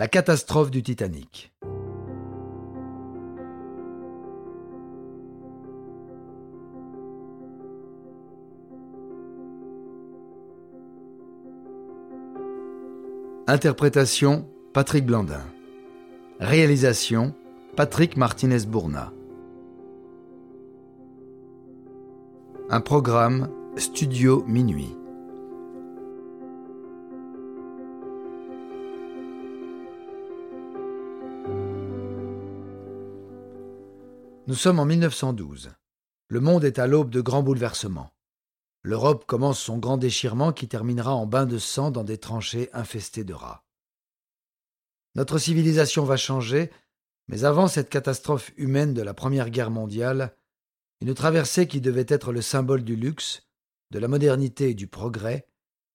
La catastrophe du Titanic. Interprétation Patrick Blandin. Réalisation Patrick Martinez-Bourna. Un programme Studio Minuit. Nous sommes en 1912. Le monde est à l'aube de grands bouleversements. L'Europe commence son grand déchirement qui terminera en bain de sang dans des tranchées infestées de rats. Notre civilisation va changer, mais avant cette catastrophe humaine de la Première Guerre mondiale, une traversée qui devait être le symbole du luxe, de la modernité et du progrès,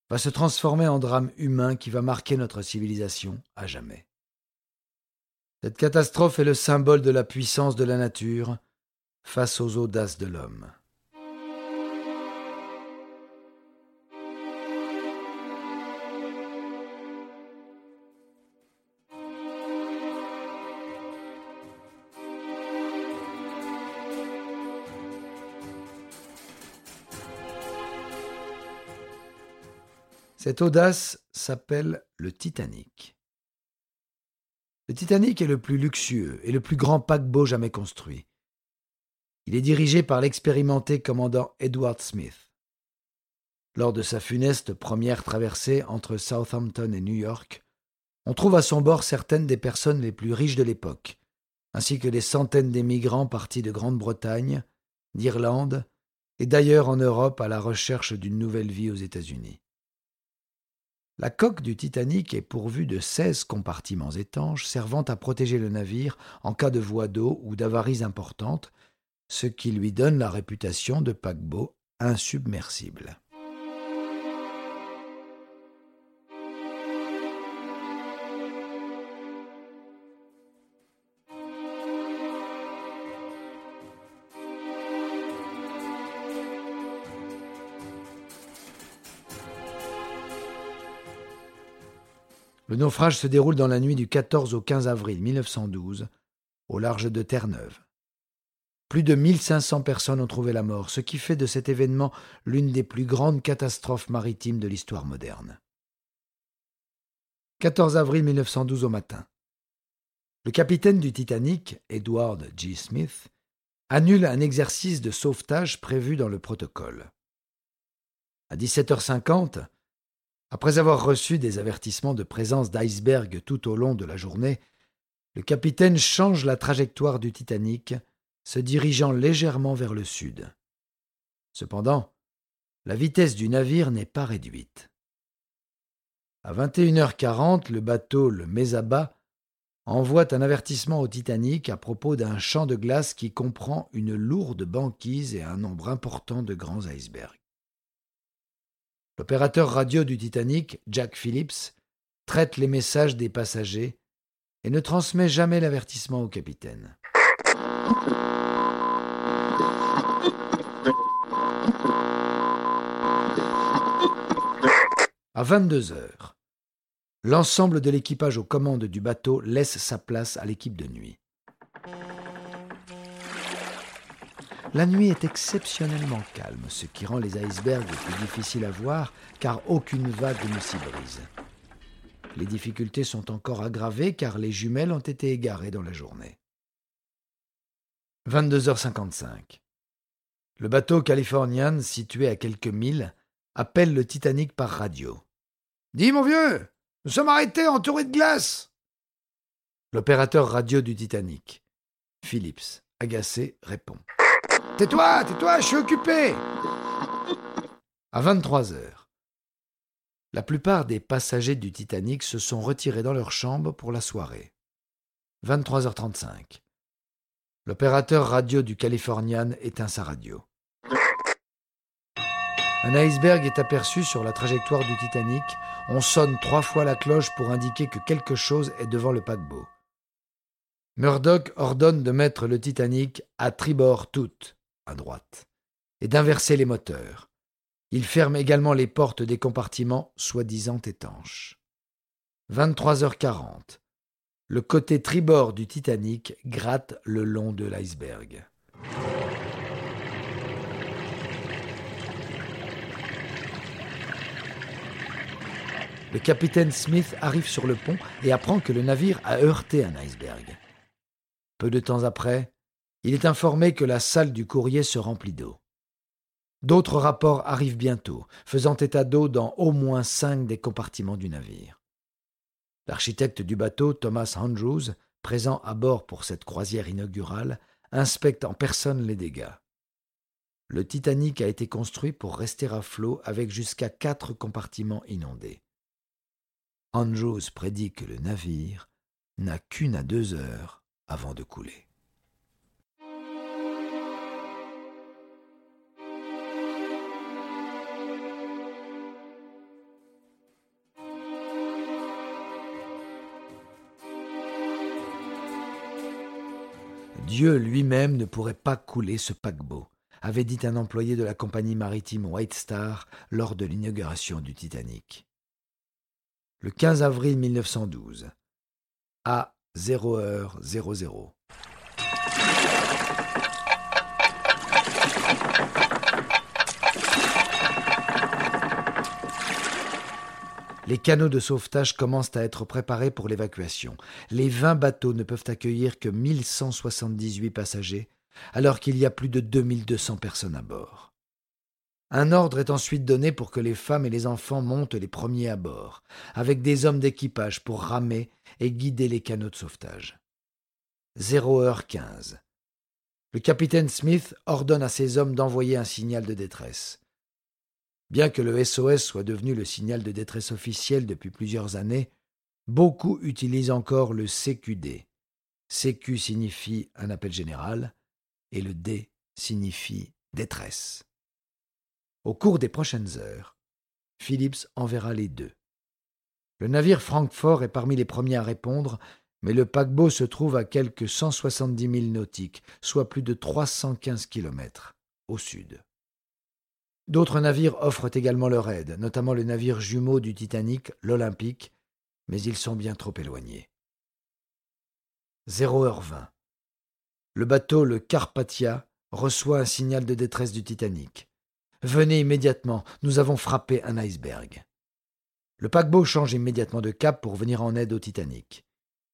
va se transformer en drame humain qui va marquer notre civilisation à jamais. Cette catastrophe est le symbole de la puissance de la nature face aux audaces de l'homme. Cette audace s'appelle le Titanic. Le Titanic est le plus luxueux et le plus grand paquebot jamais construit. Il est dirigé par l'expérimenté commandant Edward Smith. Lors de sa funeste première traversée entre Southampton et New York, on trouve à son bord certaines des personnes les plus riches de l'époque, ainsi que des centaines d'émigrants partis de Grande-Bretagne, d'Irlande et d'ailleurs en Europe à la recherche d'une nouvelle vie aux États-Unis. La coque du Titanic est pourvue de seize compartiments étanches servant à protéger le navire en cas de voie d'eau ou d'avaries importantes, ce qui lui donne la réputation de paquebot insubmersible. Le naufrage se déroule dans la nuit du 14 au 15 avril 1912, au large de Terre-Neuve. Plus de 1500 personnes ont trouvé la mort, ce qui fait de cet événement l'une des plus grandes catastrophes maritimes de l'histoire moderne. 14 avril 1912 au matin. Le capitaine du Titanic, Edward G. Smith, annule un exercice de sauvetage prévu dans le protocole. À 17h50, après avoir reçu des avertissements de présence d'icebergs tout au long de la journée, le capitaine change la trajectoire du Titanic, se dirigeant légèrement vers le sud. Cependant, la vitesse du navire n'est pas réduite. À 21h40, le bateau, le Mesaba, envoie un avertissement au Titanic à propos d'un champ de glace qui comprend une lourde banquise et un nombre important de grands icebergs. L'opérateur radio du Titanic, Jack Phillips, traite les messages des passagers et ne transmet jamais l'avertissement au capitaine. À 22 heures, l'ensemble de l'équipage aux commandes du bateau laisse sa place à l'équipe de nuit. La nuit est exceptionnellement calme, ce qui rend les icebergs plus difficiles à voir car aucune vague ne s'y brise. Les difficultés sont encore aggravées car les jumelles ont été égarées dans la journée. 22h55. Le bateau Californian, situé à quelques milles, appelle le Titanic par radio. Dis, mon vieux, nous sommes arrêtés entourés de glace. L'opérateur radio du Titanic, Phillips, agacé, répond. Tais-toi, tais-toi, je suis occupé. À 23 heures, la plupart des passagers du Titanic se sont retirés dans leur chambre pour la soirée. 23h35. L'opérateur radio du Californian éteint sa radio. Un iceberg est aperçu sur la trajectoire du Titanic. On sonne trois fois la cloche pour indiquer que quelque chose est devant le paquebot. Murdoch ordonne de mettre le Titanic à tribord toute à droite, et d'inverser les moteurs. Il ferme également les portes des compartiments soi-disant étanches. 23h40. Le côté tribord du Titanic gratte le long de l'iceberg. Le capitaine Smith arrive sur le pont et apprend que le navire a heurté un iceberg. Peu de temps après, il est informé que la salle du courrier se remplit d'eau. D'autres rapports arrivent bientôt, faisant état d'eau dans au moins cinq des compartiments du navire. L'architecte du bateau, Thomas Andrews, présent à bord pour cette croisière inaugurale, inspecte en personne les dégâts. Le Titanic a été construit pour rester à flot avec jusqu'à quatre compartiments inondés. Andrews prédit que le navire n'a qu'une à deux heures avant de couler. Dieu lui-même ne pourrait pas couler ce paquebot, avait dit un employé de la compagnie maritime White Star lors de l'inauguration du Titanic le 15 avril 1912, à 0h00. Les canaux de sauvetage commencent à être préparés pour l'évacuation. Les 20 bateaux ne peuvent accueillir que 1178 passagers, alors qu'il y a plus de 2200 personnes à bord. Un ordre est ensuite donné pour que les femmes et les enfants montent les premiers à bord, avec des hommes d'équipage pour ramer et guider les canaux de sauvetage. 0 heure 15. Le capitaine Smith ordonne à ses hommes d'envoyer un signal de détresse. Bien que le SOS soit devenu le signal de détresse officiel depuis plusieurs années, beaucoup utilisent encore le CQD. CQ signifie un appel général et le D signifie détresse. Au cours des prochaines heures, Phillips enverra les deux. Le navire Francfort est parmi les premiers à répondre, mais le paquebot se trouve à quelques 170 milles nautiques, soit plus de 315 kilomètres, au sud. D'autres navires offrent également leur aide, notamment le navire jumeau du Titanic, l'Olympique, mais ils sont bien trop éloignés. 0h20. Le bateau, le Carpathia, reçoit un signal de détresse du Titanic. Venez immédiatement, nous avons frappé un iceberg. Le paquebot change immédiatement de cap pour venir en aide au Titanic.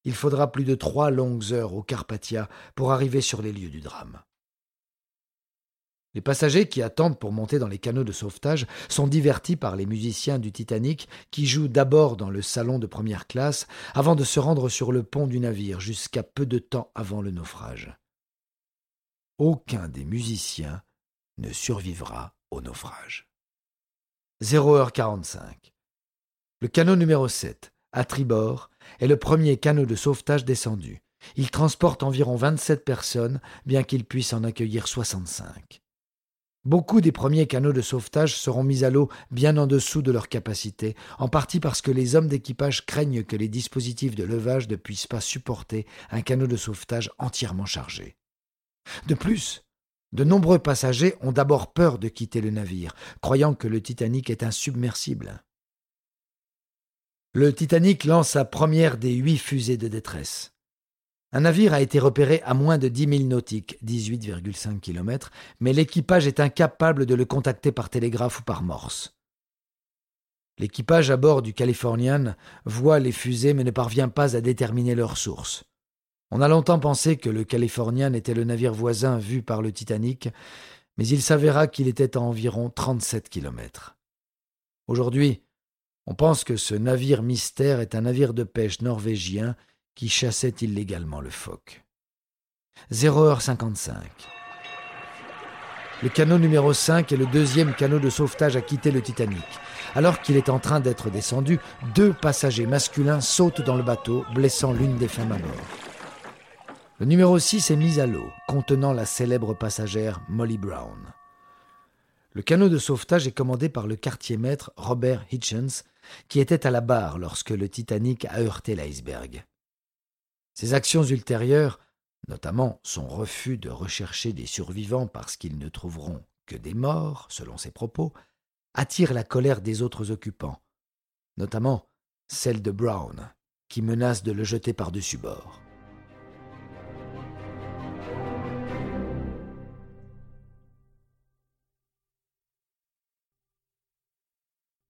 Il faudra plus de trois longues heures au Carpathia pour arriver sur les lieux du drame. Les passagers qui attendent pour monter dans les canaux de sauvetage sont divertis par les musiciens du Titanic qui jouent d'abord dans le salon de première classe avant de se rendre sur le pont du navire jusqu'à peu de temps avant le naufrage. Aucun des musiciens ne survivra au naufrage. 0h45. Le canot numéro 7, à tribord, est le premier canot de sauvetage descendu. Il transporte environ 27 personnes, bien qu'il puisse en accueillir 65. Beaucoup des premiers canots de sauvetage seront mis à l'eau bien en dessous de leur capacité, en partie parce que les hommes d'équipage craignent que les dispositifs de levage ne puissent pas supporter un canot de sauvetage entièrement chargé. De plus, de nombreux passagers ont d'abord peur de quitter le navire, croyant que le Titanic est insubmersible. Le Titanic lance sa première des huit fusées de détresse. Un navire a été repéré à moins de 10 000 nautiques, 18,5 km, mais l'équipage est incapable de le contacter par télégraphe ou par morse. L'équipage à bord du Californian voit les fusées mais ne parvient pas à déterminer leur source. On a longtemps pensé que le Californian était le navire voisin vu par le Titanic, mais il s'avéra qu'il était à environ 37 kilomètres. Aujourd'hui, on pense que ce navire mystère est un navire de pêche norvégien qui chassait illégalement le phoque. 0h55. Le canot numéro 5 est le deuxième canot de sauvetage à quitter le Titanic. Alors qu'il est en train d'être descendu, deux passagers masculins sautent dans le bateau, blessant l'une des femmes à bord. Le numéro 6 est mis à l'eau, contenant la célèbre passagère Molly Brown. Le canot de sauvetage est commandé par le quartier-maître Robert Hitchens, qui était à la barre lorsque le Titanic a heurté l'iceberg. Ses actions ultérieures, notamment son refus de rechercher des survivants parce qu'ils ne trouveront que des morts, selon ses propos, attirent la colère des autres occupants, notamment celle de Brown, qui menace de le jeter par-dessus bord.